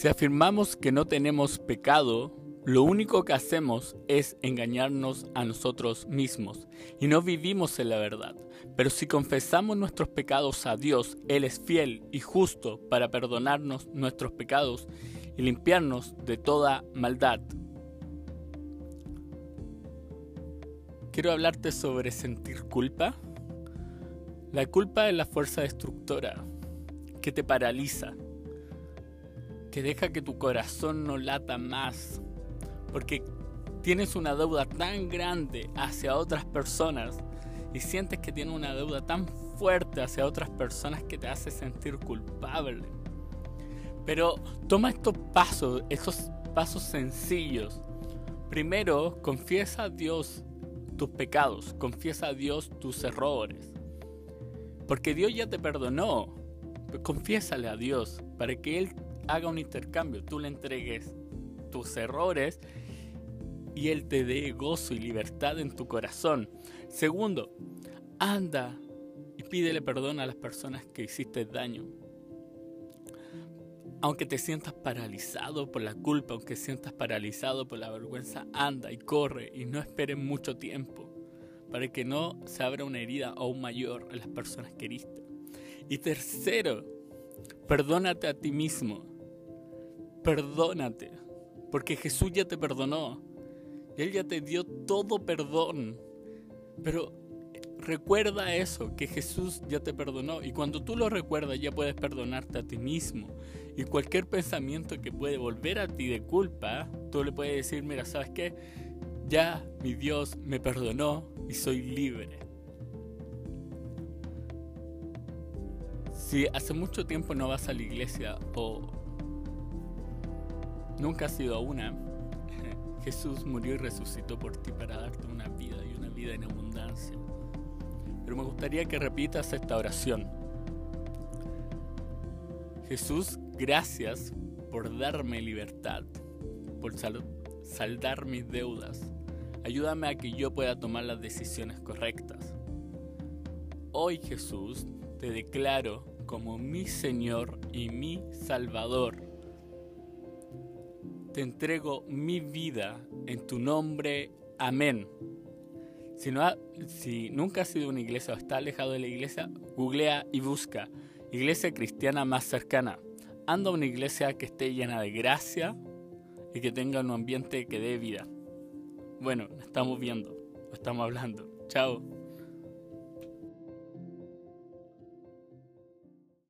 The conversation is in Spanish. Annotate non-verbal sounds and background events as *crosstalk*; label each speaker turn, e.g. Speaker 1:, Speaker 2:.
Speaker 1: Si afirmamos que no tenemos pecado, lo único que hacemos es engañarnos a nosotros mismos y no vivimos en la verdad. Pero si confesamos nuestros pecados a Dios, Él es fiel y justo para perdonarnos nuestros pecados y limpiarnos de toda maldad. Quiero hablarte sobre sentir culpa. La culpa es la fuerza destructora que te paraliza, que deja que tu corazón no lata más, porque tienes una deuda tan grande hacia otras personas y sientes que tienes una deuda tan fuerte hacia otras personas que te hace sentir culpable. Pero toma estos pasos, esos pasos sencillos. Primero, confiesa a Dios tus pecados, confiesa a Dios tus errores. Porque Dios ya te perdonó. Confiésale a Dios para que Él haga un intercambio. Tú le entregues tus errores y Él te dé gozo y libertad en tu corazón. Segundo, anda y pídele perdón a las personas que hiciste daño. Aunque te sientas paralizado por la culpa, aunque sientas paralizado por la vergüenza, anda y corre y no esperes mucho tiempo para que no se abra una herida aún mayor en las personas que heriste. Y tercero, perdónate a ti mismo. Perdónate, porque Jesús ya te perdonó. Él ya te dio todo perdón. Pero recuerda eso, que Jesús ya te perdonó. Y cuando tú lo recuerdas ya puedes perdonarte a ti mismo. Y cualquier pensamiento que puede volver a ti de culpa, tú le puedes decir, mira, ¿sabes qué? Ya mi Dios me perdonó y soy libre. Si hace mucho tiempo no vas a la iglesia o nunca has ido a una, *laughs* Jesús murió y resucitó por ti para darte una vida y una vida en abundancia. Pero me gustaría que repitas esta oración. Jesús, gracias por darme libertad, por saldar mis deudas. Ayúdame a que yo pueda tomar las decisiones correctas. Hoy Jesús te declaro como mi Señor y mi Salvador te entrego mi vida en tu nombre. Amén. Si, no si nunca has sido una iglesia o está alejado de la iglesia, googlea y busca iglesia cristiana más cercana. Anda a una iglesia que esté llena de gracia y que tenga un ambiente que dé vida. Bueno, estamos viendo, estamos hablando. Chao.